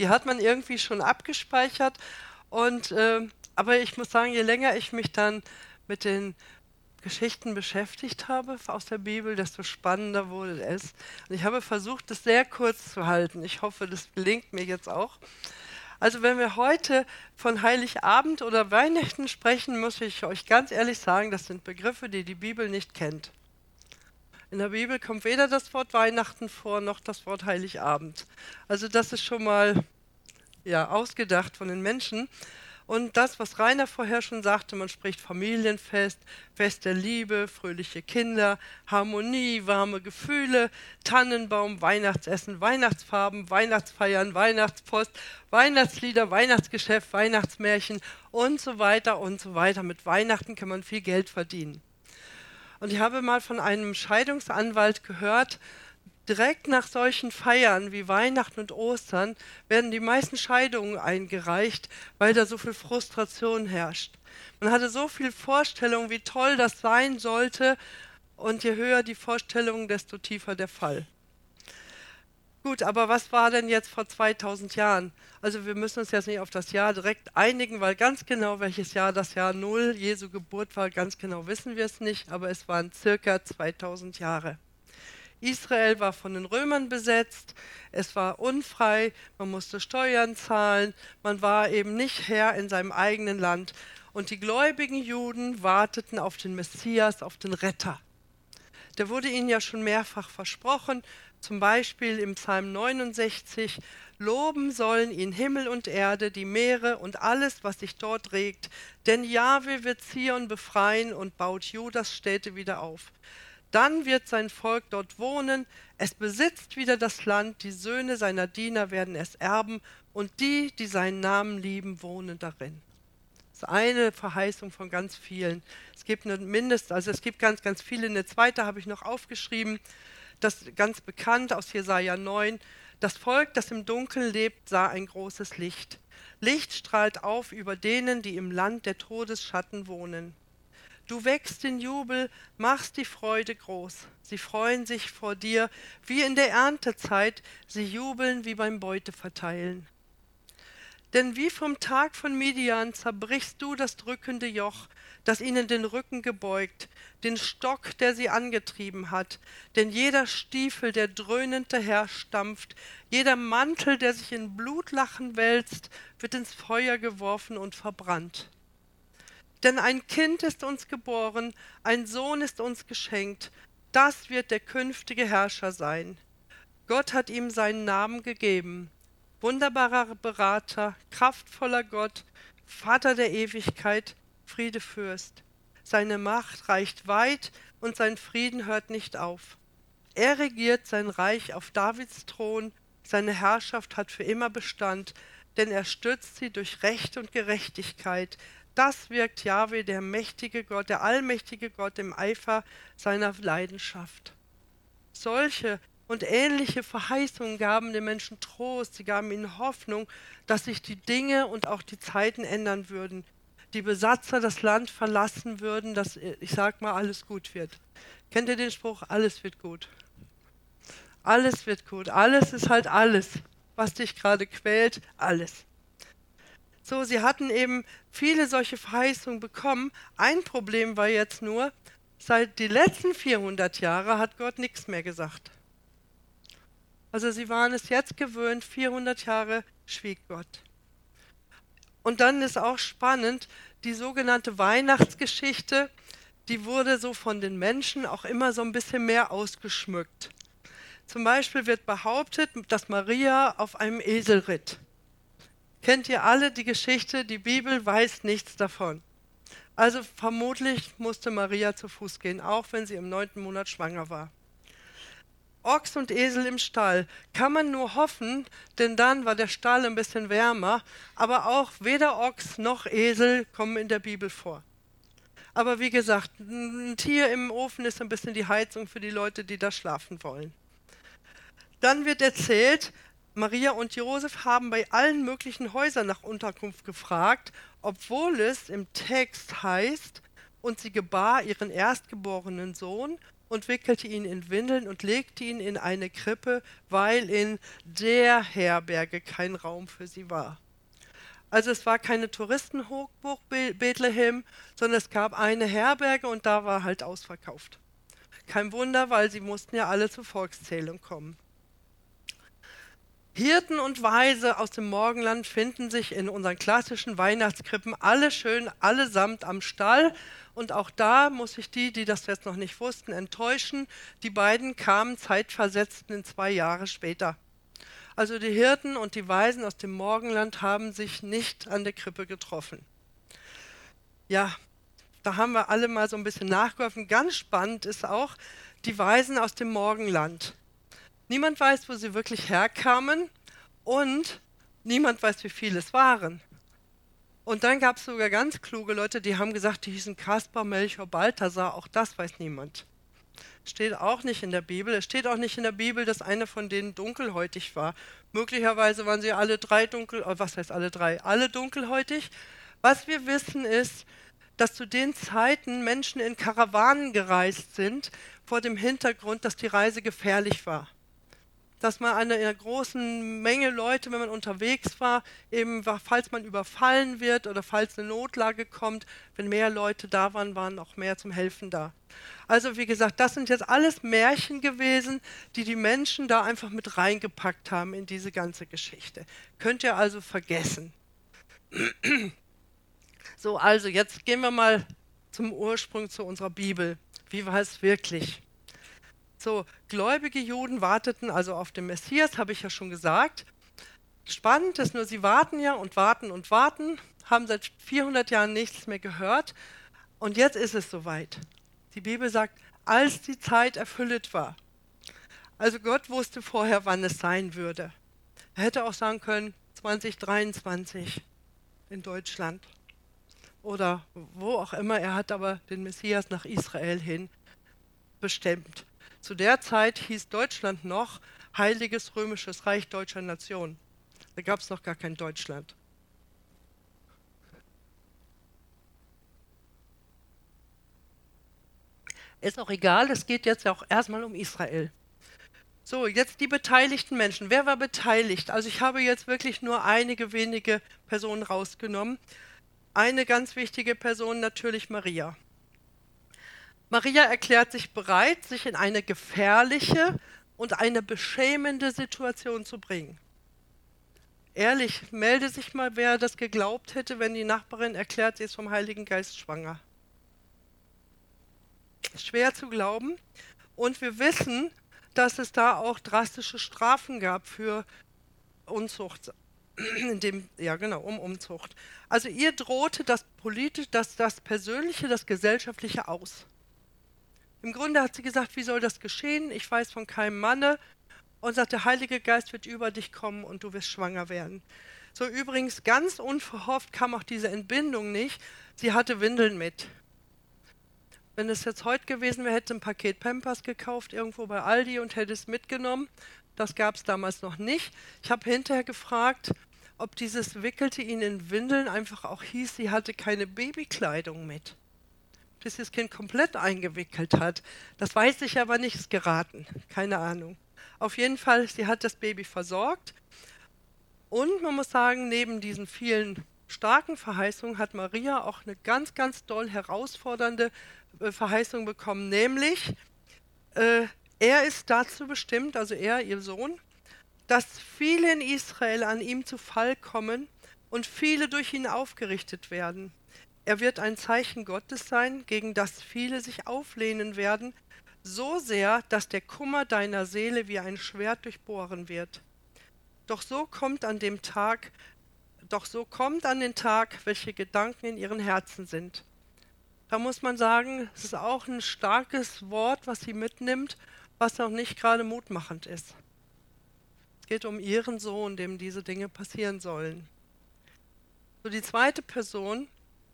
Die hat man irgendwie schon abgespeichert. Und, äh, aber ich muss sagen, je länger ich mich dann mit den Geschichten beschäftigt habe aus der Bibel, desto spannender wurde es. Und ich habe versucht, das sehr kurz zu halten. Ich hoffe, das gelingt mir jetzt auch. Also wenn wir heute von Heiligabend oder Weihnachten sprechen, muss ich euch ganz ehrlich sagen, das sind Begriffe, die die Bibel nicht kennt. In der Bibel kommt weder das Wort Weihnachten vor noch das Wort Heiligabend. Also das ist schon mal ja, ausgedacht von den Menschen. Und das, was Rainer vorher schon sagte, man spricht Familienfest, Fest der Liebe, fröhliche Kinder, Harmonie, warme Gefühle, Tannenbaum, Weihnachtsessen, Weihnachtsfarben, Weihnachtsfeiern, Weihnachtspost, Weihnachtslieder, Weihnachtsgeschäft, Weihnachtsmärchen und so weiter und so weiter. Mit Weihnachten kann man viel Geld verdienen. Und ich habe mal von einem Scheidungsanwalt gehört, direkt nach solchen Feiern wie Weihnachten und Ostern werden die meisten Scheidungen eingereicht, weil da so viel Frustration herrscht. Man hatte so viel Vorstellung, wie toll das sein sollte, und je höher die Vorstellung, desto tiefer der Fall. Gut, aber was war denn jetzt vor 2000 Jahren? Also wir müssen uns jetzt nicht auf das Jahr direkt einigen, weil ganz genau welches Jahr das Jahr Null Jesu Geburt war, ganz genau wissen wir es nicht, aber es waren circa 2000 Jahre. Israel war von den Römern besetzt, es war unfrei, man musste Steuern zahlen, man war eben nicht Herr in seinem eigenen Land. Und die gläubigen Juden warteten auf den Messias, auf den Retter. Der wurde ihnen ja schon mehrfach versprochen, zum Beispiel im Psalm 69, Loben sollen ihn Himmel und Erde, die Meere und alles, was sich dort regt, denn Jahwe wird Zion befreien und baut Judas Städte wieder auf. Dann wird sein Volk dort wohnen, es besitzt wieder das Land, die Söhne seiner Diener werden es erben, und die, die seinen Namen lieben, wohnen darin. Das ist eine Verheißung von ganz vielen. Es gibt eine Mindest, also es gibt ganz, ganz viele. Eine zweite habe ich noch aufgeschrieben, das ganz bekannt aus Jesaja 9. Das Volk, das im Dunkeln lebt, sah ein großes Licht. Licht strahlt auf über denen, die im Land der Todesschatten wohnen. Du wächst in Jubel, machst die Freude groß. Sie freuen sich vor dir wie in der Erntezeit, sie jubeln wie beim Beuteverteilen. Denn wie vom Tag von Midian zerbrichst du das drückende Joch, das ihnen den Rücken gebeugt, den Stock, der sie angetrieben hat. Denn jeder Stiefel, der dröhnend daherstampft, jeder Mantel, der sich in Blutlachen wälzt, wird ins Feuer geworfen und verbrannt. Denn ein Kind ist uns geboren, ein Sohn ist uns geschenkt, das wird der künftige Herrscher sein. Gott hat ihm seinen Namen gegeben. Wunderbarer Berater, kraftvoller Gott, Vater der Ewigkeit, Friedefürst. Seine Macht reicht weit und sein Frieden hört nicht auf. Er regiert sein Reich auf Davids Thron, seine Herrschaft hat für immer Bestand, denn er stützt sie durch Recht und Gerechtigkeit, das wirkt Jahwe, der mächtige Gott, der allmächtige Gott im Eifer seiner Leidenschaft. Solche und ähnliche Verheißungen gaben den Menschen Trost, sie gaben ihnen Hoffnung, dass sich die Dinge und auch die Zeiten ändern würden. Die Besatzer das Land verlassen würden, dass, ich sag mal, alles gut wird. Kennt ihr den Spruch? Alles wird gut. Alles wird gut. Alles ist halt alles. Was dich gerade quält, alles. So, sie hatten eben viele solche Verheißungen bekommen. Ein Problem war jetzt nur, seit die letzten 400 Jahre hat Gott nichts mehr gesagt. Also sie waren es jetzt gewöhnt, 400 Jahre schwieg Gott. Und dann ist auch spannend, die sogenannte Weihnachtsgeschichte, die wurde so von den Menschen auch immer so ein bisschen mehr ausgeschmückt. Zum Beispiel wird behauptet, dass Maria auf einem Esel ritt kennt ihr alle die Geschichte, die Bibel weiß nichts davon. Also vermutlich musste Maria zu Fuß gehen, auch wenn sie im neunten Monat schwanger war. Ochs und Esel im Stall kann man nur hoffen, denn dann war der Stall ein bisschen wärmer, aber auch weder Ochs noch Esel kommen in der Bibel vor. Aber wie gesagt, ein Tier im Ofen ist ein bisschen die Heizung für die Leute, die da schlafen wollen. Dann wird erzählt, Maria und Josef haben bei allen möglichen Häusern nach Unterkunft gefragt, obwohl es im Text heißt, und sie gebar ihren erstgeborenen Sohn und wickelte ihn in Windeln und legte ihn in eine Krippe, weil in der Herberge kein Raum für sie war. Also es war keine Touristenhochburg Bethlehem, sondern es gab eine Herberge und da war halt ausverkauft. Kein Wunder, weil sie mussten ja alle zur Volkszählung kommen. Hirten und Weise aus dem Morgenland finden sich in unseren klassischen Weihnachtskrippen alle schön allesamt am Stall. Und auch da muss ich die, die das jetzt noch nicht wussten, enttäuschen. Die beiden kamen zeitversetzt in zwei Jahre später. Also die Hirten und die Weisen aus dem Morgenland haben sich nicht an der Krippe getroffen. Ja, da haben wir alle mal so ein bisschen nachgeholfen. Ganz spannend ist auch die Weisen aus dem Morgenland. Niemand weiß, wo sie wirklich herkamen und niemand weiß, wie viele es waren. Und dann gab es sogar ganz kluge Leute, die haben gesagt, die hießen Kaspar, Melchior, Balthasar. Auch das weiß niemand. Steht auch nicht in der Bibel. Es steht auch nicht in der Bibel, dass einer von denen dunkelhäutig war. Möglicherweise waren sie alle drei dunkel, oh, was heißt alle drei? Alle dunkelhäutig. Was wir wissen ist, dass zu den Zeiten Menschen in Karawanen gereist sind, vor dem Hintergrund, dass die Reise gefährlich war dass man eine, einer großen Menge Leute, wenn man unterwegs war, eben falls man überfallen wird oder falls eine Notlage kommt, wenn mehr Leute da waren, waren auch mehr zum Helfen da. Also wie gesagt, das sind jetzt alles Märchen gewesen, die die Menschen da einfach mit reingepackt haben in diese ganze Geschichte. Könnt ihr also vergessen. So, also jetzt gehen wir mal zum Ursprung zu unserer Bibel. Wie war es wirklich? So, gläubige Juden warteten also auf den Messias, habe ich ja schon gesagt. Spannend ist nur, sie warten ja und warten und warten, haben seit 400 Jahren nichts mehr gehört. Und jetzt ist es soweit. Die Bibel sagt, als die Zeit erfüllt war. Also Gott wusste vorher, wann es sein würde. Er hätte auch sagen können, 2023 in Deutschland oder wo auch immer. Er hat aber den Messias nach Israel hin bestimmt. Zu der Zeit hieß Deutschland noch Heiliges Römisches Reich Deutscher Nation. Da gab es noch gar kein Deutschland. Ist auch egal, es geht jetzt auch erstmal um Israel. So, jetzt die beteiligten Menschen. Wer war beteiligt? Also ich habe jetzt wirklich nur einige wenige Personen rausgenommen. Eine ganz wichtige Person natürlich Maria. Maria erklärt sich bereit, sich in eine gefährliche und eine beschämende Situation zu bringen. Ehrlich, melde sich mal, wer das geglaubt hätte, wenn die Nachbarin erklärt, sie ist vom Heiligen Geist schwanger. Schwer zu glauben. Und wir wissen, dass es da auch drastische Strafen gab für Unzucht. Dem, ja genau, um Unzucht. Also ihr drohte das politische, das, das persönliche, das gesellschaftliche aus. Im Grunde hat sie gesagt, wie soll das geschehen? Ich weiß von keinem Manne. Und sagt, der Heilige Geist wird über dich kommen und du wirst schwanger werden. So übrigens ganz unverhofft kam auch diese Entbindung nicht. Sie hatte Windeln mit. Wenn es jetzt heute gewesen wäre, hätte sie ein Paket Pampers gekauft irgendwo bei Aldi und hätte es mitgenommen. Das gab es damals noch nicht. Ich habe hinterher gefragt, ob dieses wickelte ihn in Windeln einfach auch hieß, sie hatte keine Babykleidung mit bis sie das Kind komplett eingewickelt hat. Das weiß ich aber nicht, ist geraten. Keine Ahnung. Auf jeden Fall, sie hat das Baby versorgt. Und man muss sagen, neben diesen vielen starken Verheißungen hat Maria auch eine ganz, ganz doll herausfordernde äh, Verheißung bekommen, nämlich äh, er ist dazu bestimmt, also er, ihr Sohn, dass viele in Israel an ihm zu Fall kommen und viele durch ihn aufgerichtet werden. Er wird ein Zeichen Gottes sein, gegen das viele sich auflehnen werden, so sehr, dass der Kummer deiner Seele wie ein Schwert durchbohren wird. Doch so kommt an dem Tag, doch so kommt an den Tag, welche Gedanken in ihren Herzen sind. Da muss man sagen, es ist auch ein starkes Wort, was sie mitnimmt, was auch nicht gerade mutmachend ist. Es geht um ihren Sohn, dem diese Dinge passieren sollen. So die zweite Person,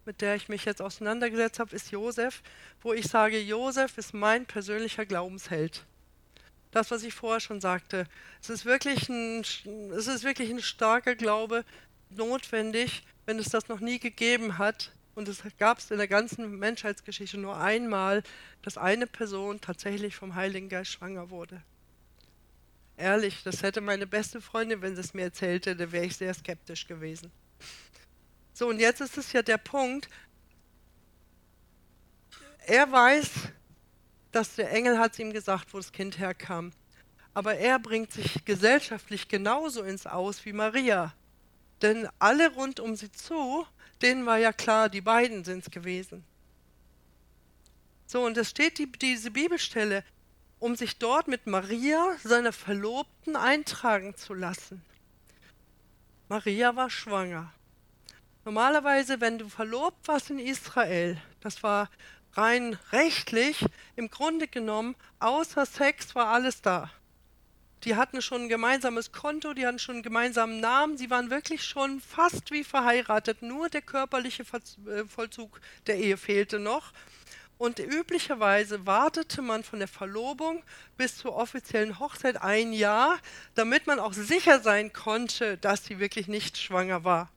mit der ich mich jetzt auseinandergesetzt habe, ist Josef, wo ich sage, Josef ist mein persönlicher Glaubensheld. Das, was ich vorher schon sagte. Es ist wirklich ein, es ist wirklich ein starker Glaube notwendig, wenn es das noch nie gegeben hat, Und es gab es in der ganzen Menschheitsgeschichte nur einmal, dass eine Person tatsächlich vom Heiligen Geist schwanger wurde. Ehrlich, das hätte meine beste Freundin, wenn sie es mir erzählte, da wäre ich sehr skeptisch gewesen. So, und jetzt ist es ja der Punkt, er weiß, dass der Engel hat ihm gesagt, wo das Kind herkam. Aber er bringt sich gesellschaftlich genauso ins Aus wie Maria. Denn alle rund um sie zu, denen war ja klar, die beiden sind es gewesen. So, und es steht die, diese Bibelstelle, um sich dort mit Maria, seiner Verlobten, eintragen zu lassen. Maria war schwanger. Normalerweise, wenn du verlobt warst in Israel, das war rein rechtlich, im Grunde genommen, außer Sex war alles da. Die hatten schon ein gemeinsames Konto, die hatten schon einen gemeinsamen Namen, sie waren wirklich schon fast wie verheiratet, nur der körperliche äh, Vollzug der Ehe fehlte noch. Und üblicherweise wartete man von der Verlobung bis zur offiziellen Hochzeit ein Jahr, damit man auch sicher sein konnte, dass sie wirklich nicht schwanger war.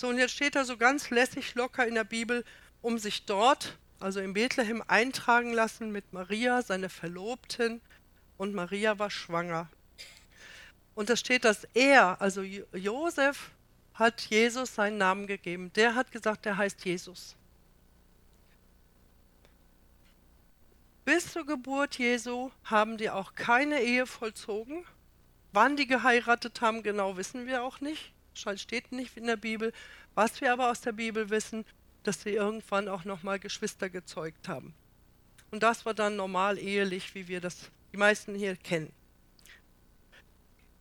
So, und jetzt steht da so ganz lässig locker in der Bibel, um sich dort, also in Bethlehem, eintragen lassen mit Maria, seiner Verlobten, und Maria war schwanger. Und da steht, dass er, also Josef, hat Jesus seinen Namen gegeben. Der hat gesagt, der heißt Jesus. Bis zur Geburt Jesu haben die auch keine Ehe vollzogen. Wann die geheiratet haben, genau wissen wir auch nicht. Steht nicht in der Bibel. Was wir aber aus der Bibel wissen, dass sie irgendwann auch nochmal Geschwister gezeugt haben. Und das war dann normal ehelich, wie wir das die meisten hier kennen.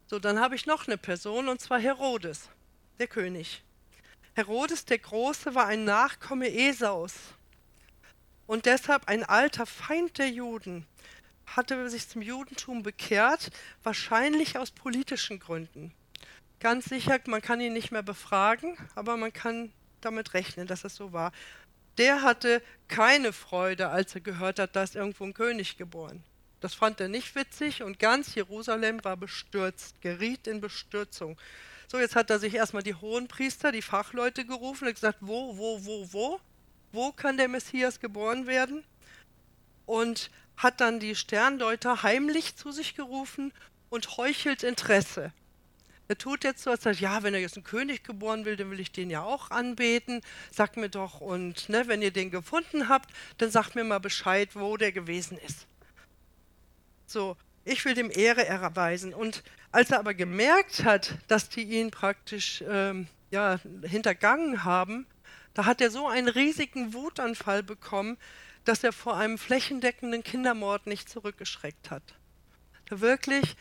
So, dann habe ich noch eine Person, und zwar Herodes, der König. Herodes der Große war ein Nachkomme Esaus und deshalb ein alter Feind der Juden, hatte sich zum Judentum bekehrt, wahrscheinlich aus politischen Gründen. Ganz sicher, man kann ihn nicht mehr befragen, aber man kann damit rechnen, dass es so war. Der hatte keine Freude, als er gehört hat, dass irgendwo ein König geboren. Das fand er nicht witzig und ganz Jerusalem war bestürzt, geriet in Bestürzung. So, jetzt hat er sich erstmal die Hohenpriester, die Fachleute gerufen und gesagt, wo, wo, wo, wo? Wo kann der Messias geboren werden? Und hat dann die Sterndeuter heimlich zu sich gerufen und heuchelt Interesse. Er tut jetzt so, als sagt, ja, wenn er jetzt ein König geboren will, dann will ich den ja auch anbeten. Sagt mir doch, und ne, wenn ihr den gefunden habt, dann sagt mir mal Bescheid, wo der gewesen ist. So, ich will dem Ehre erweisen. Und als er aber gemerkt hat, dass die ihn praktisch ähm, ja, hintergangen haben, da hat er so einen riesigen Wutanfall bekommen, dass er vor einem flächendeckenden Kindermord nicht zurückgeschreckt hat. Da wirklich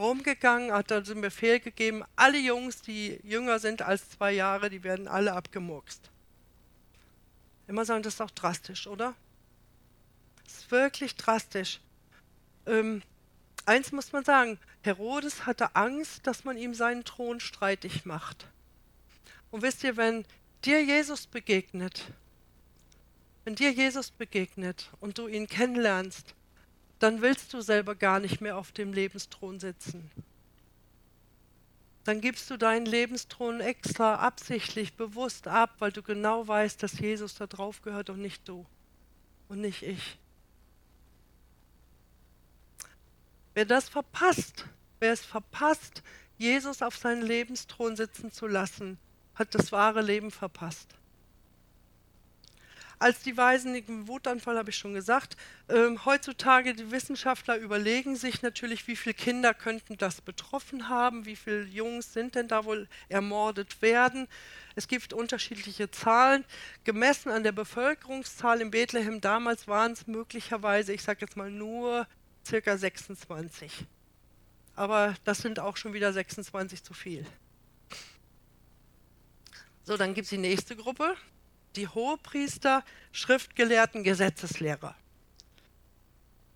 rumgegangen, hat dann den Befehl gegeben, alle Jungs, die jünger sind als zwei Jahre, die werden alle abgemurkst. Immer sagen, das ist auch drastisch, oder? Das ist wirklich drastisch. Ähm, eins muss man sagen, Herodes hatte Angst, dass man ihm seinen Thron streitig macht. Und wisst ihr, wenn dir Jesus begegnet, wenn dir Jesus begegnet und du ihn kennenlernst, dann willst du selber gar nicht mehr auf dem Lebensthron sitzen. Dann gibst du deinen Lebensthron extra absichtlich, bewusst ab, weil du genau weißt, dass Jesus da drauf gehört und nicht du und nicht ich. Wer das verpasst, wer es verpasst, Jesus auf seinen Lebensthron sitzen zu lassen, hat das wahre Leben verpasst als die Weisen im Wutanfall, habe ich schon gesagt. Ähm, heutzutage, die Wissenschaftler überlegen sich natürlich, wie viele Kinder könnten das betroffen haben, wie viele Jungs sind denn da wohl ermordet werden. Es gibt unterschiedliche Zahlen. Gemessen an der Bevölkerungszahl in Bethlehem damals waren es möglicherweise, ich sage jetzt mal nur circa 26. Aber das sind auch schon wieder 26 zu viel. So, dann gibt es die nächste Gruppe die Hohepriester, Schriftgelehrten, Gesetzeslehrer.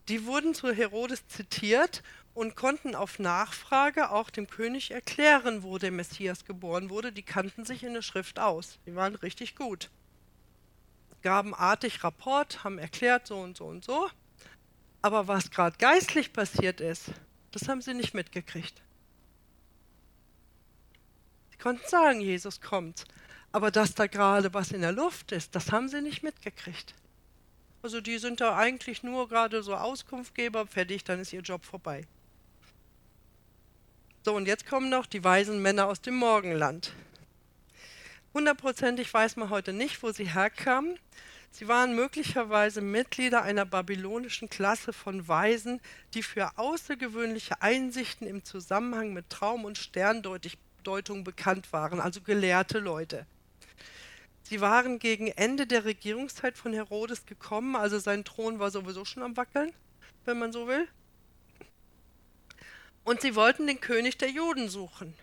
Die wurden zu Herodes zitiert und konnten auf Nachfrage auch dem König erklären, wo der Messias geboren wurde. Die kannten sich in der Schrift aus. Die waren richtig gut. Gaben artig Rapport, haben erklärt so und so und so. Aber was gerade geistlich passiert ist, das haben sie nicht mitgekriegt. Sie konnten sagen, Jesus kommt. Aber dass da gerade was in der Luft ist, das haben sie nicht mitgekriegt. Also die sind da eigentlich nur gerade so Auskunftgeber, fertig, dann ist ihr Job vorbei. So, und jetzt kommen noch die weisen Männer aus dem Morgenland. Hundertprozentig weiß man heute nicht, wo sie herkamen. Sie waren möglicherweise Mitglieder einer babylonischen Klasse von Weisen, die für außergewöhnliche Einsichten im Zusammenhang mit Traum- und Sterndeutung bekannt waren, also gelehrte Leute. Sie waren gegen Ende der Regierungszeit von Herodes gekommen, also sein Thron war sowieso schon am Wackeln, wenn man so will. Und sie wollten den König der Juden suchen.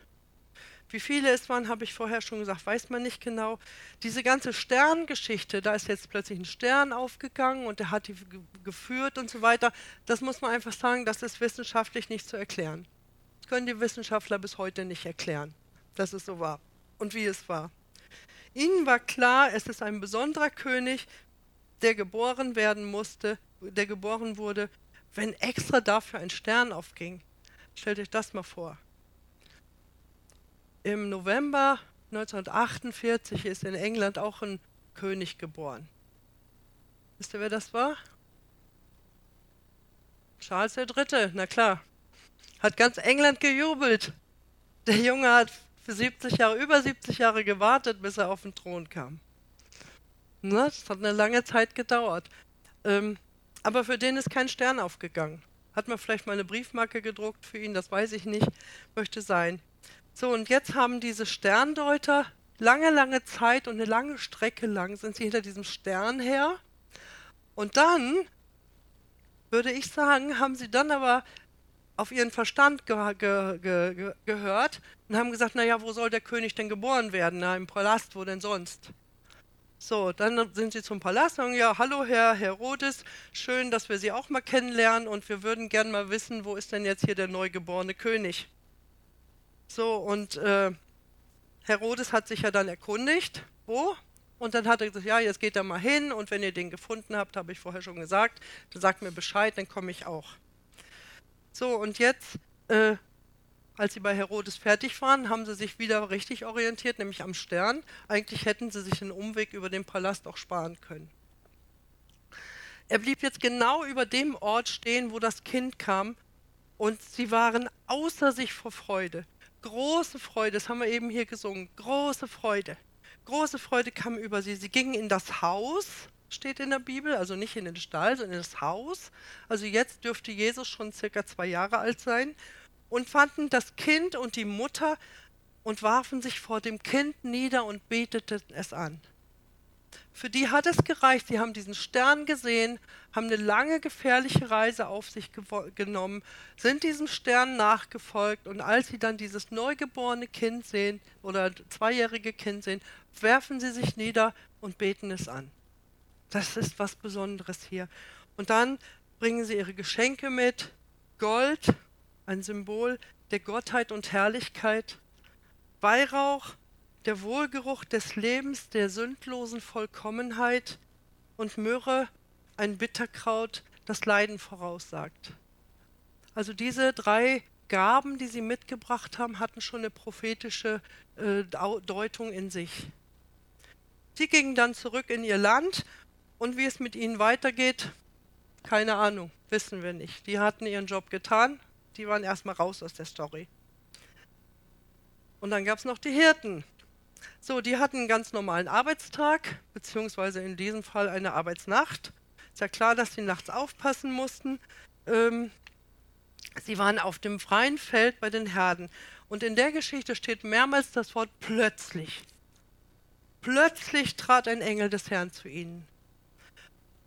Wie viele es waren, habe ich vorher schon gesagt, weiß man nicht genau. Diese ganze Sterngeschichte, da ist jetzt plötzlich ein Stern aufgegangen und der hat die geführt und so weiter. Das muss man einfach sagen, das ist wissenschaftlich nicht zu erklären. Das können die Wissenschaftler bis heute nicht erklären, dass es so war und wie es war. Ihnen war klar, es ist ein besonderer König, der geboren werden musste, der geboren wurde, wenn extra dafür ein Stern aufging. Stellt euch das mal vor. Im November 1948 ist in England auch ein König geboren. Wisst ihr, wer das war? Charles III., na klar. Hat ganz England gejubelt. Der Junge hat für 70 Jahre, über 70 Jahre gewartet, bis er auf den Thron kam. Na, das hat eine lange Zeit gedauert. Ähm, aber für den ist kein Stern aufgegangen. Hat man vielleicht mal eine Briefmarke gedruckt für ihn, das weiß ich nicht, möchte sein. So, und jetzt haben diese Sterndeuter lange, lange Zeit und eine lange Strecke lang sind sie hinter diesem Stern her. Und dann, würde ich sagen, haben sie dann aber auf ihren Verstand ge ge ge gehört und haben gesagt, naja, wo soll der König denn geboren werden? Na, im Palast, wo denn sonst? So, dann sind sie zum Palast und sagen, ja, hallo Herr Herodes, schön, dass wir Sie auch mal kennenlernen und wir würden gern mal wissen, wo ist denn jetzt hier der neugeborene König? So, und äh, Herodes hat sich ja dann erkundigt, wo? Und dann hat er gesagt, ja, jetzt geht er mal hin und wenn ihr den gefunden habt, habe ich vorher schon gesagt, dann sagt mir Bescheid, dann komme ich auch. So, und jetzt, äh, als sie bei Herodes fertig waren, haben sie sich wieder richtig orientiert, nämlich am Stern. Eigentlich hätten sie sich einen Umweg über den Palast auch sparen können. Er blieb jetzt genau über dem Ort stehen, wo das Kind kam, und sie waren außer sich vor Freude. Große Freude, das haben wir eben hier gesungen, große Freude. Große Freude kam über sie. Sie gingen in das Haus, steht in der Bibel, also nicht in den Stall, sondern in das Haus. Also jetzt dürfte Jesus schon circa zwei Jahre alt sein und fanden das Kind und die Mutter und warfen sich vor dem Kind nieder und beteten es an. Für die hat es gereicht. Sie haben diesen Stern gesehen, haben eine lange gefährliche Reise auf sich genommen, sind diesem Stern nachgefolgt und als sie dann dieses neugeborene Kind sehen oder zweijährige Kind sehen, werfen sie sich nieder und beten es an. Das ist was Besonderes hier. Und dann bringen sie ihre Geschenke mit, Gold, ein Symbol der Gottheit und Herrlichkeit, Weihrauch, der Wohlgeruch des Lebens, der sündlosen Vollkommenheit und Myrrhe, ein Bitterkraut, das Leiden voraussagt. Also diese drei Gaben, die sie mitgebracht haben, hatten schon eine prophetische äh, Deutung in sich. Sie gingen dann zurück in ihr Land und wie es mit ihnen weitergeht, keine Ahnung, wissen wir nicht. Die hatten ihren Job getan, die waren erstmal raus aus der Story. Und dann gab es noch die Hirten. So, die hatten einen ganz normalen Arbeitstag, beziehungsweise in diesem Fall eine Arbeitsnacht. Ist ja klar, dass sie nachts aufpassen mussten. Ähm, sie waren auf dem freien Feld bei den Herden. Und in der Geschichte steht mehrmals das Wort plötzlich. Plötzlich trat ein Engel des Herrn zu ihnen.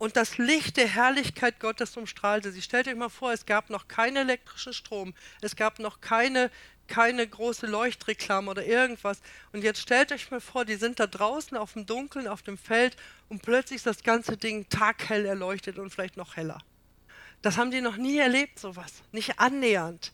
Und das Licht der Herrlichkeit Gottes umstrahlte sie. Stellt euch mal vor, es gab noch keinen elektrischen Strom, es gab noch keine keine große Leuchtreklame oder irgendwas. Und jetzt stellt euch mal vor, die sind da draußen auf dem Dunkeln, auf dem Feld und plötzlich ist das ganze Ding taghell erleuchtet und vielleicht noch heller. Das haben die noch nie erlebt, sowas. Nicht annähernd.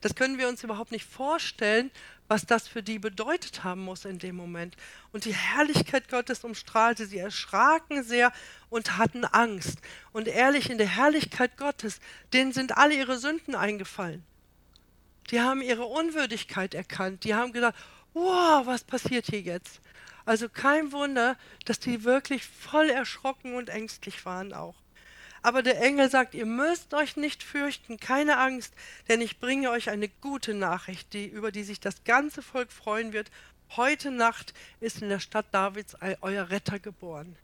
Das können wir uns überhaupt nicht vorstellen, was das für die bedeutet haben muss in dem Moment. Und die Herrlichkeit Gottes umstrahlte sie, erschraken sehr und hatten Angst. Und ehrlich, in der Herrlichkeit Gottes, denen sind alle ihre Sünden eingefallen. Die haben ihre Unwürdigkeit erkannt. Die haben gedacht, wow, was passiert hier jetzt? Also kein Wunder, dass die wirklich voll erschrocken und ängstlich waren auch. Aber der Engel sagt, ihr müsst euch nicht fürchten, keine Angst, denn ich bringe euch eine gute Nachricht, die, über die sich das ganze Volk freuen wird. Heute Nacht ist in der Stadt Davids euer Retter geboren.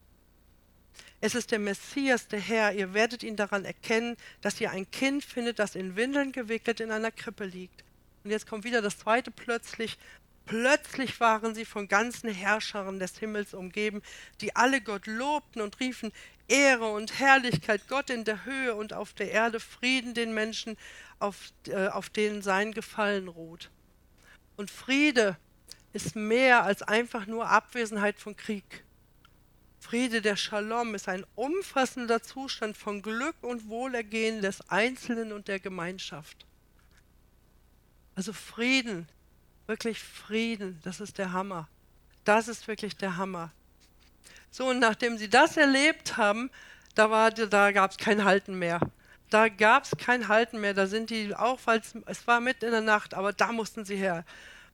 Es ist der Messias, der Herr. Ihr werdet ihn daran erkennen, dass ihr ein Kind findet, das in Windeln gewickelt in einer Krippe liegt. Und jetzt kommt wieder das zweite plötzlich. Plötzlich waren sie von ganzen Herrschern des Himmels umgeben, die alle Gott lobten und riefen Ehre und Herrlichkeit Gott in der Höhe und auf der Erde Frieden den Menschen, auf, äh, auf denen sein Gefallen ruht. Und Friede ist mehr als einfach nur Abwesenheit von Krieg. Friede, der Shalom, ist ein umfassender Zustand von Glück und Wohlergehen des Einzelnen und der Gemeinschaft. Also Frieden, wirklich Frieden, das ist der Hammer. Das ist wirklich der Hammer. So, und nachdem sie das erlebt haben, da, da gab es kein Halten mehr. Da gab es kein Halten mehr. Da sind die auch, weil es war mitten in der Nacht, aber da mussten sie her.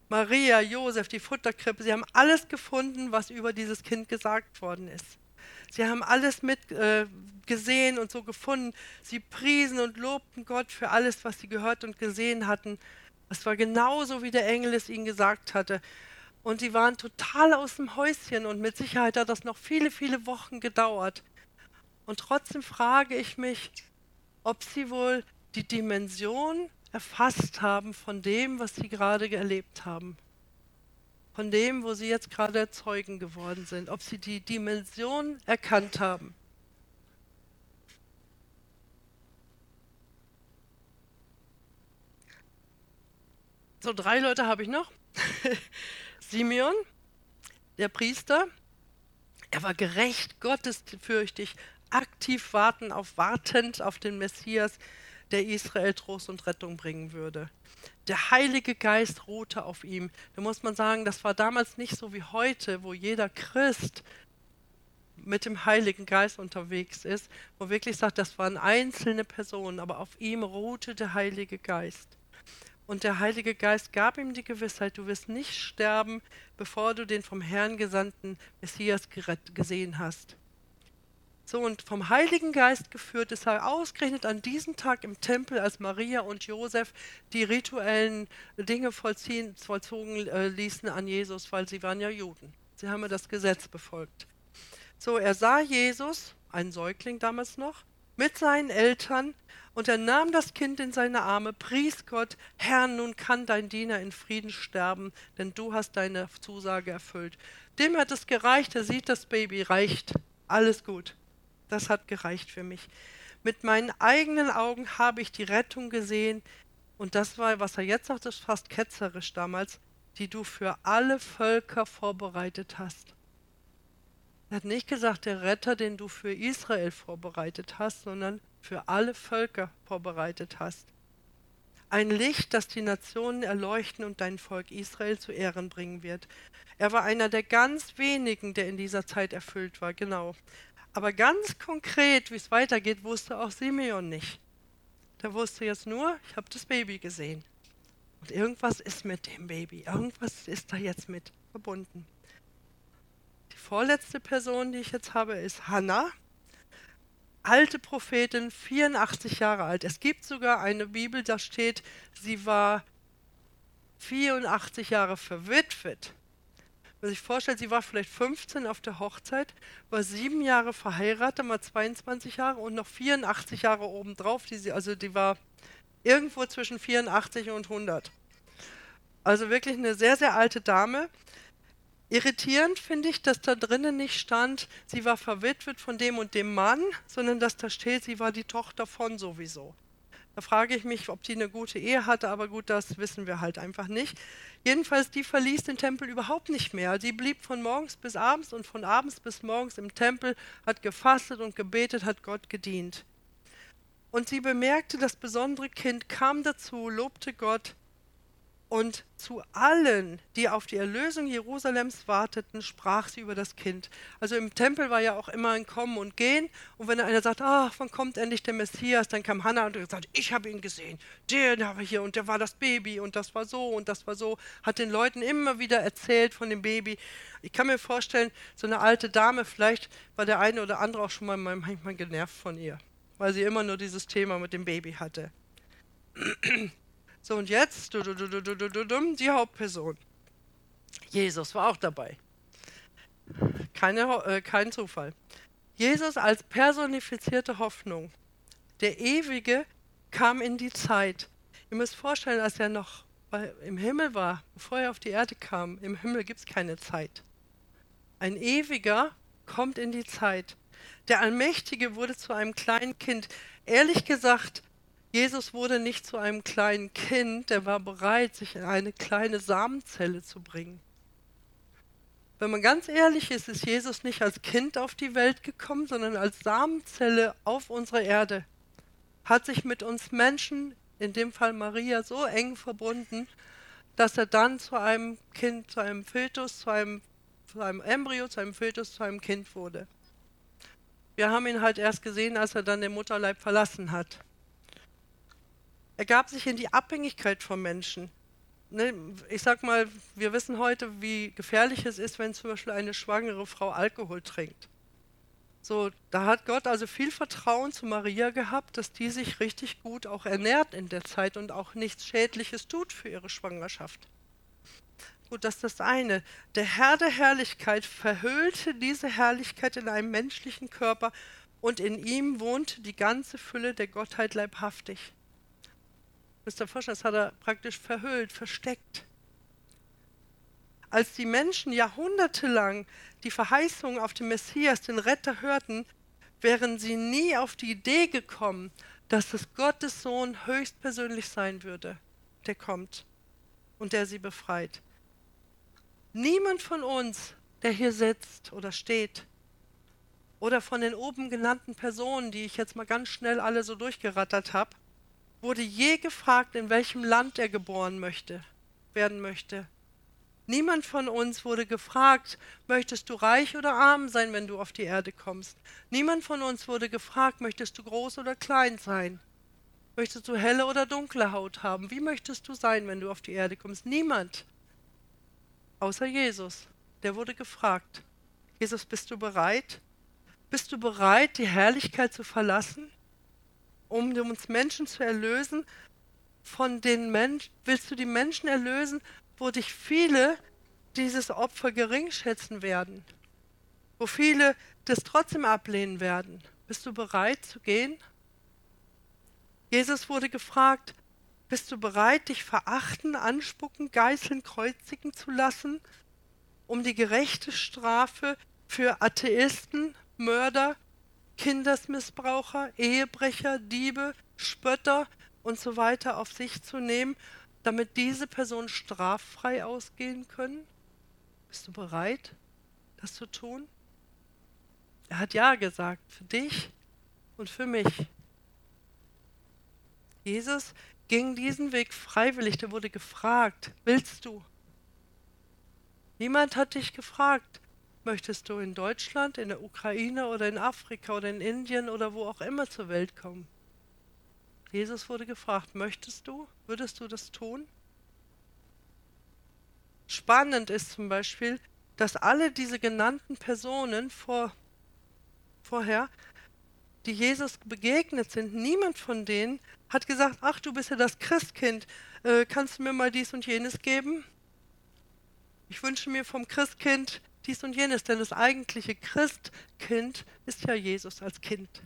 Maria, Josef, die Futterkrippe, sie haben alles gefunden, was über dieses Kind gesagt worden ist. Sie haben alles mit äh, gesehen und so gefunden. Sie priesen und lobten Gott für alles, was sie gehört und gesehen hatten. Es war genauso, wie der Engel es ihnen gesagt hatte. Und sie waren total aus dem Häuschen und mit Sicherheit hat das noch viele, viele Wochen gedauert. Und trotzdem frage ich mich, ob sie wohl die Dimension erfasst haben von dem, was sie gerade erlebt haben. Von dem, wo sie jetzt gerade Zeugen geworden sind. Ob sie die Dimension erkannt haben. So, drei Leute habe ich noch. Simeon, der Priester, er war gerecht, gottesfürchtig, aktiv warten auf, wartend auf den Messias, der Israel Trost und Rettung bringen würde. Der Heilige Geist ruhte auf ihm. Da muss man sagen, das war damals nicht so wie heute, wo jeder Christ mit dem Heiligen Geist unterwegs ist, wo wirklich sagt, das waren einzelne Personen, aber auf ihm ruhte der Heilige Geist. Und der Heilige Geist gab ihm die Gewissheit, du wirst nicht sterben, bevor du den vom Herrn gesandten Messias gesehen hast. So, und vom Heiligen Geist geführt ist er ausgerechnet an diesem Tag im Tempel, als Maria und Josef die rituellen Dinge vollziehen, vollzogen äh, ließen an Jesus, weil sie waren ja Juden. Sie haben ja das Gesetz befolgt. So, er sah Jesus, ein Säugling damals noch, mit seinen Eltern, und er nahm das Kind in seine Arme, pries Gott, Herr, nun kann dein Diener in Frieden sterben, denn du hast deine Zusage erfüllt. Dem hat es gereicht, er sieht das Baby, reicht, alles gut. Das hat gereicht für mich. Mit meinen eigenen Augen habe ich die Rettung gesehen. Und das war, was er jetzt sagt, ist fast ketzerisch damals, die du für alle Völker vorbereitet hast. Er hat nicht gesagt, der Retter, den du für Israel vorbereitet hast, sondern für alle Völker vorbereitet hast. Ein Licht, das die Nationen erleuchten und dein Volk Israel zu Ehren bringen wird. Er war einer der ganz wenigen, der in dieser Zeit erfüllt war, genau. Aber ganz konkret, wie es weitergeht, wusste auch Simeon nicht. Der wusste jetzt nur, ich habe das Baby gesehen. Und irgendwas ist mit dem Baby. Irgendwas ist da jetzt mit verbunden. Vorletzte Person, die ich jetzt habe, ist Hannah. Alte Prophetin, 84 Jahre alt. Es gibt sogar eine Bibel, da steht, sie war 84 Jahre verwitwet. Wenn man sich vorstellt, sie war vielleicht 15 auf der Hochzeit, war sieben Jahre verheiratet, mal 22 Jahre und noch 84 Jahre obendrauf. Die sie, also die war irgendwo zwischen 84 und 100. Also wirklich eine sehr, sehr alte Dame. Irritierend finde ich, dass da drinnen nicht stand, sie war verwitwet von dem und dem Mann, sondern dass da steht, sie war die Tochter von sowieso. Da frage ich mich, ob die eine gute Ehe hatte, aber gut, das wissen wir halt einfach nicht. Jedenfalls, die verließ den Tempel überhaupt nicht mehr. Sie blieb von morgens bis abends und von abends bis morgens im Tempel, hat gefastet und gebetet, hat Gott gedient. Und sie bemerkte, das besondere Kind kam dazu, lobte Gott Und zu allen, die auf die Erlösung Jerusalems warteten, sprach sie über das Kind. Also im Tempel war ja auch immer ein Kommen und Gehen. Und wenn einer sagt, ach, wann kommt endlich der Messias, dann kam Hannah und sagt, ich habe ihn gesehen, den habe ich hier und der war das Baby und das war so und das war so. Hat den Leuten immer wieder erzählt von dem Baby. Ich kann mir vorstellen, so eine alte Dame, vielleicht war der eine oder andere auch schon mal manchmal genervt von ihr, weil sie immer nur dieses Thema mit dem Baby hatte. So, und jetzt die Hauptperson. Jesus war auch dabei. Keine, äh, kein Zufall. Jesus als personifizierte Hoffnung. Der Ewige kam in die Zeit. Ihr müsst vorstellen, als er noch im Himmel war, bevor er auf die Erde kam. Im Himmel gibt es keine Zeit. Ein Ewiger kommt in die Zeit. Der Allmächtige wurde zu einem kleinen Kind. Ehrlich gesagt, Jesus wurde nicht zu einem kleinen Kind, der war bereit, sich in eine kleine Samenzelle zu bringen. Wenn man ganz ehrlich ist, ist Jesus nicht als Kind auf die Welt gekommen, sondern als Samenzelle auf unserer Erde. Hat sich mit uns Menschen, in dem Fall Maria, so eng verbunden, dass er dann zu einem Kind, zu einem Fötus, zu einem, zu einem Embryo, zu einem Fötus, zu einem Kind wurde. Wir haben ihn halt erst gesehen, als er dann den Mutterleib verlassen hat. Er gab sich in die Abhängigkeit von Menschen. Ne, ich sag mal, wir wissen heute, wie gefährlich es ist, wenn zum Beispiel eine schwangere Frau Alkohol trinkt. So, da hat Gott also viel Vertrauen zu Maria gehabt, dass die sich richtig gut auch ernährt in der Zeit und auch nichts Schädliches tut für ihre Schwangerschaft. Gut, das ist das eine. Der Herr der Herrlichkeit verhüllte diese Herrlichkeit in einem menschlichen Körper und in ihm wohnte die ganze Fülle der Gottheit leibhaftig. Mr. Fischer, das hat er praktisch verhüllt, versteckt. Als die Menschen jahrhundertelang die Verheißung auf den Messias, den Retter, hörten, wären sie nie auf die Idee gekommen, dass es Gottes Sohn höchstpersönlich sein würde, der kommt und der sie befreit. Niemand von uns, der hier sitzt oder steht, oder von den oben genannten Personen, die ich jetzt mal ganz schnell alle so durchgerattert habe, wurde je gefragt, in welchem Land er geboren möchte, werden möchte. Niemand von uns wurde gefragt, möchtest du reich oder arm sein, wenn du auf die Erde kommst. Niemand von uns wurde gefragt, möchtest du groß oder klein sein. Möchtest du helle oder dunkle Haut haben? Wie möchtest du sein, wenn du auf die Erde kommst? Niemand. Außer Jesus. Der wurde gefragt. Jesus, bist du bereit? Bist du bereit, die Herrlichkeit zu verlassen? Um uns Menschen zu erlösen, von den Menschen, willst du die Menschen erlösen, wo dich viele dieses Opfer gering schätzen werden, wo viele das trotzdem ablehnen werden. Bist du bereit zu gehen? Jesus wurde gefragt, bist du bereit, dich verachten, anspucken, geißeln, kreuzigen zu lassen, um die gerechte Strafe für Atheisten, Mörder, Kindesmissbraucher, Ehebrecher, Diebe, Spötter und so weiter auf sich zu nehmen, damit diese Personen straffrei ausgehen können? Bist du bereit, das zu tun? Er hat Ja gesagt, für dich und für mich. Jesus ging diesen Weg freiwillig, der wurde gefragt, willst du? Niemand hat dich gefragt, Möchtest du in Deutschland, in der Ukraine oder in Afrika oder in Indien oder wo auch immer zur Welt kommen? Jesus wurde gefragt, möchtest du? Würdest du das tun? Spannend ist zum Beispiel, dass alle diese genannten Personen vor, vorher, die Jesus begegnet sind, niemand von denen hat gesagt, ach du bist ja das Christkind, äh, kannst du mir mal dies und jenes geben? Ich wünsche mir vom Christkind dies und jenes, denn das eigentliche Christkind ist ja Jesus als Kind.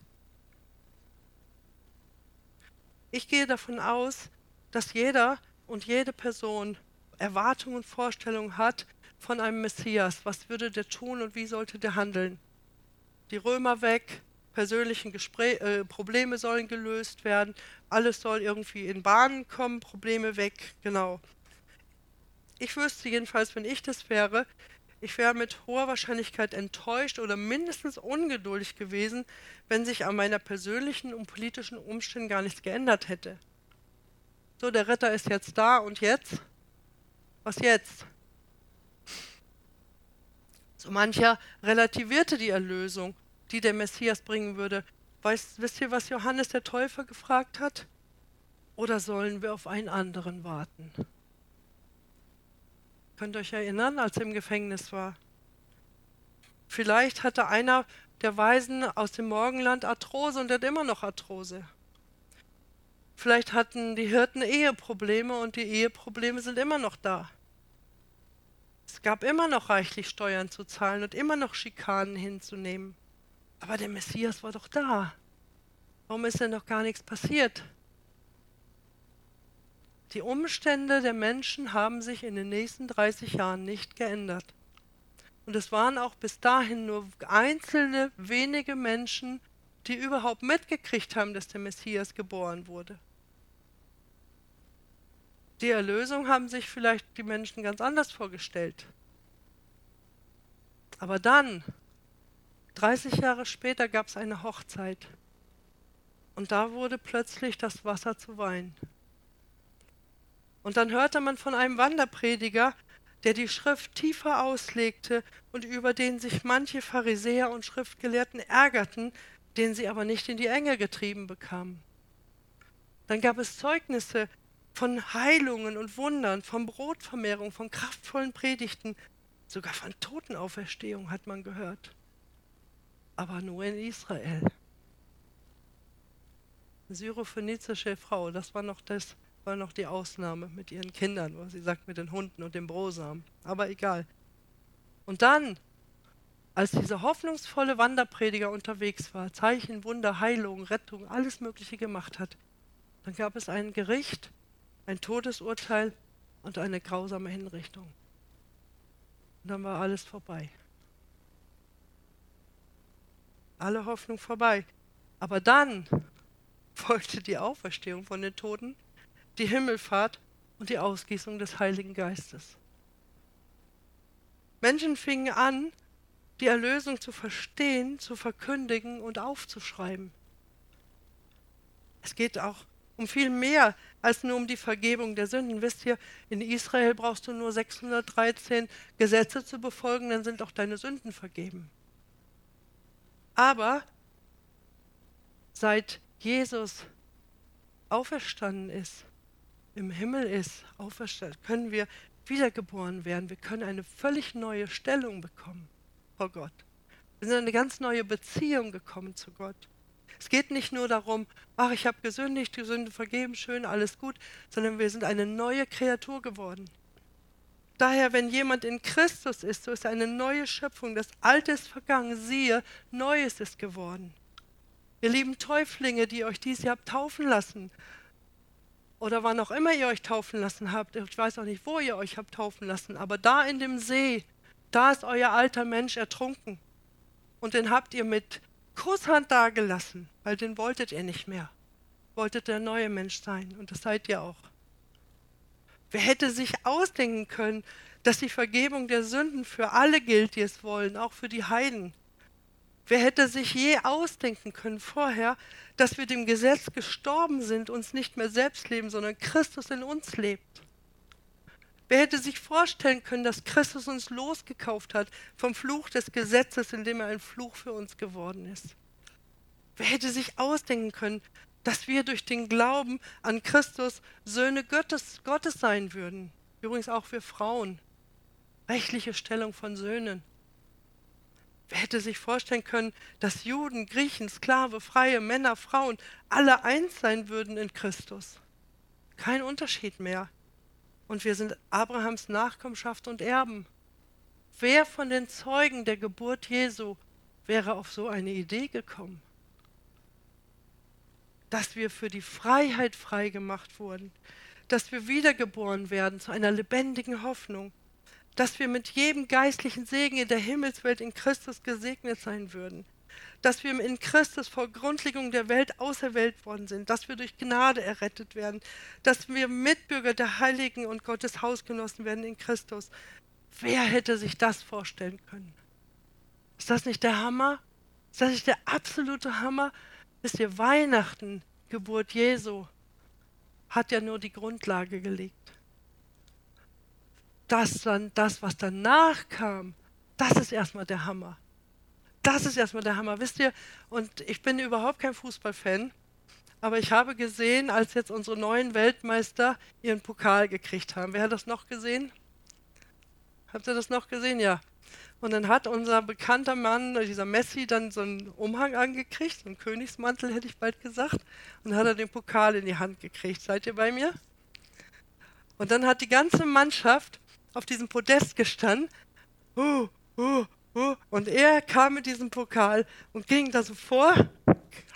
Ich gehe davon aus, dass jeder und jede Person Erwartungen und Vorstellungen hat von einem Messias. Was würde der tun und wie sollte der handeln? Die Römer weg, persönlichen Gespräch, äh, Probleme sollen gelöst werden, alles soll irgendwie in Bahnen kommen, Probleme weg, genau. Ich wüsste jedenfalls, wenn ich das wäre, ich wäre mit hoher Wahrscheinlichkeit enttäuscht oder mindestens ungeduldig gewesen, wenn sich an meiner persönlichen und politischen Umständen gar nichts geändert hätte. So, der Retter ist jetzt da und jetzt. Was jetzt? So mancher relativierte die Erlösung, die der Messias bringen würde. Weißt, wisst ihr, was Johannes der Täufer gefragt hat? Oder sollen wir auf einen anderen warten? Könnt euch erinnern, als er im Gefängnis war? Vielleicht hatte einer der Weisen aus dem Morgenland Arthrose und hat immer noch Arthrose. Vielleicht hatten die Hirten Eheprobleme und die Eheprobleme sind immer noch da. Es gab immer noch reichlich Steuern zu zahlen und immer noch Schikanen hinzunehmen. Aber der Messias war doch da. Warum ist denn noch gar nichts passiert? Die Umstände der Menschen haben sich in den nächsten 30 Jahren nicht geändert. Und es waren auch bis dahin nur einzelne wenige Menschen, die überhaupt mitgekriegt haben, dass der Messias geboren wurde. Die Erlösung haben sich vielleicht die Menschen ganz anders vorgestellt. Aber dann, 30 Jahre später, gab es eine Hochzeit. Und da wurde plötzlich das Wasser zu Wein. Und dann hörte man von einem Wanderprediger, der die Schrift tiefer auslegte und über den sich manche Pharisäer und Schriftgelehrten ärgerten, den sie aber nicht in die Enge getrieben bekamen. Dann gab es Zeugnisse von Heilungen und Wundern, von Brotvermehrung, von kraftvollen Predigten, sogar von Totenauferstehung hat man gehört. Aber nur in Israel. Syrophönizische Frau, das war noch, das war noch die Ausnahme mit ihren Kindern, was sie sagt mit den Hunden und dem Brosamen. Aber egal. Und dann, als dieser hoffnungsvolle Wanderprediger unterwegs war, Zeichen, Wunder, Heilung, Rettung, alles Mögliche gemacht hat, dann gab es ein Gericht, ein Todesurteil und eine grausame Hinrichtung. Und dann war alles vorbei. Alle Hoffnung vorbei. Aber dann folgte die Auferstehung von den Toten, die Himmelfahrt und die Ausgießung des Heiligen Geistes. Menschen fingen an, die Erlösung zu verstehen, zu verkündigen und aufzuschreiben. Es geht auch um viel mehr als nur um die Vergebung der Sünden. Wisst ihr, in Israel brauchst du nur 613 Gesetze zu befolgen, dann sind auch deine Sünden vergeben. Aber seit Jesus auferstanden ist, im Himmel ist, auferstanden, können wir wiedergeboren werden. Wir können eine völlig neue Stellung bekommen vor Gott. Wir sind in eine ganz neue Beziehung gekommen zu Gott. Es geht nicht nur darum, ach, ich habe gesündigt, die Sünde vergeben, schön, alles gut, sondern wir sind eine neue Kreatur geworden. Daher, wenn jemand in Christus ist, so ist er eine neue Schöpfung. Das Alte ist vergangen, siehe, Neues ist geworden. Ihr lieben Täuflinge, die euch dieses Jahr taufen lassen, oder wann auch immer ihr euch taufen lassen habt, ich weiß auch nicht, wo ihr euch habt taufen lassen, aber da in dem See, da ist euer alter Mensch ertrunken. Und den habt ihr mit Kusshand dagelassen, weil den wolltet ihr nicht mehr. Wolltet der neue Mensch sein und das seid ihr auch. Wer hätte sich ausdenken können, dass die Vergebung der Sünden für alle gilt, die es wollen, auch für die Heiden? Wer hätte sich je ausdenken können vorher, dass wir dem Gesetz gestorben sind, uns nicht mehr selbst leben, sondern Christus in uns lebt? Wer hätte sich vorstellen können, dass Christus uns losgekauft hat vom Fluch des Gesetzes, indem er ein Fluch für uns geworden ist? Wer hätte sich ausdenken können, dass wir durch den Glauben an Christus Söhne Gottes, Gottes sein würden? Übrigens auch wir Frauen. Rechtliche Stellung von Söhnen. Wer hätte sich vorstellen können, dass Juden, Griechen, Sklave, Freie, Männer, Frauen alle eins sein würden in Christus? Kein Unterschied mehr und wir sind Abrahams Nachkommenschaft und Erben. Wer von den Zeugen der Geburt Jesu wäre auf so eine Idee gekommen? Dass wir für die Freiheit freigemacht wurden, dass wir wiedergeboren werden zu einer lebendigen Hoffnung, dass wir mit jedem geistlichen Segen in der Himmelswelt in Christus gesegnet sein würden, dass wir in Christus vor Grundlegung der Welt auserwählt worden sind, dass wir durch Gnade errettet werden, dass wir Mitbürger der Heiligen und Gottes Hausgenossen werden in Christus. Wer hätte sich das vorstellen können? Ist das nicht der Hammer? Ist das nicht der absolute Hammer? Wisst ihr, Weihnachten, Geburt Jesu, hat ja nur die Grundlage gelegt. Das dann, das, was danach kam, das ist erstmal der Hammer. Das ist erstmal der Hammer, wisst ihr? Und ich bin überhaupt kein Fußballfan, aber ich habe gesehen, als jetzt unsere neuen Weltmeister ihren Pokal gekriegt haben. Wer hat das noch gesehen? Habt ihr das noch gesehen? Ja. Und dann hat unser bekannter Mann, dieser Messi, dann so einen Umhang angekriegt, einen Königsmantel hätte ich bald gesagt, und hat er den Pokal in die Hand gekriegt. Seid ihr bei mir? Und dann hat die ganze Mannschaft auf diesem Podest gestanden. Uh, uh, uh, und er kam mit diesem Pokal und ging da so vor.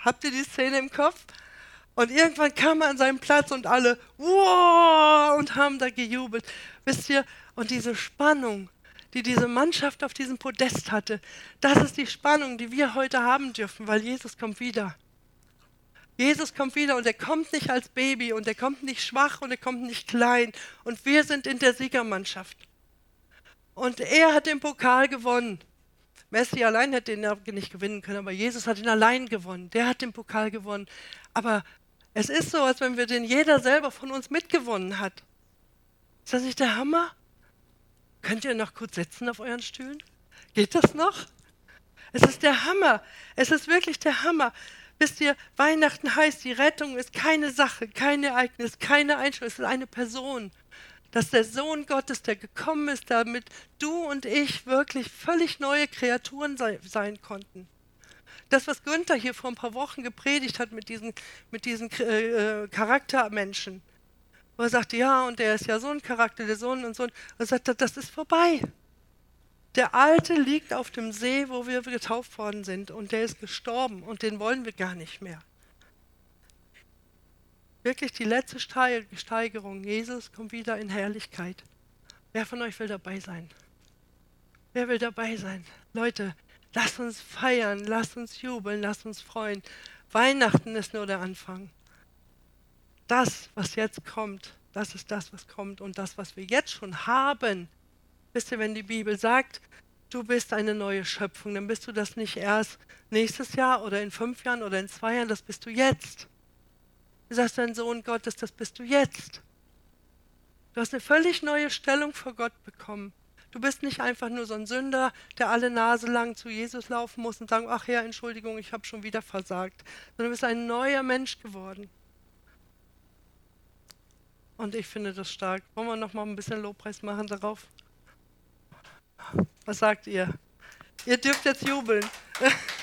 Habt ihr die Szene im Kopf? Und irgendwann kam er an seinen Platz und alle, und haben da gejubelt. Wisst ihr, und diese Spannung, die diese Mannschaft auf diesem Podest hatte, das ist die Spannung, die wir heute haben dürfen, weil Jesus kommt wieder. Jesus kommt wieder und er kommt nicht als Baby und er kommt nicht schwach und er kommt nicht klein und wir sind in der Siegermannschaft. Und er hat den Pokal gewonnen. Messi allein hätte ihn nicht gewinnen können, aber Jesus hat ihn allein gewonnen. Der hat den Pokal gewonnen. Aber es ist so, als wenn wir den jeder selber von uns mitgewonnen hat. Ist das nicht der Hammer? Könnt ihr noch kurz sitzen auf euren Stühlen? Geht das noch? Es ist der Hammer. Es ist wirklich der Hammer. Wisst ihr, Weihnachten heißt, die Rettung ist keine Sache, kein Ereignis, keine Einstellung, es ist eine Person. Dass der Sohn Gottes, der gekommen ist, damit du und ich wirklich völlig neue Kreaturen sei, sein konnten. Das, was Günther hier vor ein paar Wochen gepredigt hat mit diesen, mit diesen äh, Charaktermenschen, wo er sagte, ja, und der ist ja so ein Charakter, der Sohn und so. Und er sagte, das ist vorbei. Der Alte liegt auf dem See, wo wir getauft worden sind, und der ist gestorben, und den wollen wir gar nicht mehr. Wirklich die letzte Steigerung. Jesus kommt wieder in Herrlichkeit. Wer von euch will dabei sein? Wer will dabei sein? Leute, lasst uns feiern, lasst uns jubeln, lasst uns freuen. Weihnachten ist nur der Anfang das, was jetzt kommt, das ist das, was kommt und das, was wir jetzt schon haben. Wisst ihr, wenn die Bibel sagt, du bist eine neue Schöpfung, dann bist du das nicht erst nächstes Jahr oder in fünf Jahren oder in zwei Jahren, das bist du jetzt. Du sagst dein Sohn Gottes, das bist du jetzt. Du hast eine völlig neue Stellung vor Gott bekommen. Du bist nicht einfach nur so ein Sünder, der alle Nase lang zu Jesus laufen muss und sagen, ach ja, Entschuldigung, ich habe schon wieder versagt, sondern du bist ein neuer Mensch geworden. Und ich finde das stark. Wollen wir noch mal ein bisschen Lobpreis machen darauf? Was sagt ihr? Ihr dürft jetzt jubeln.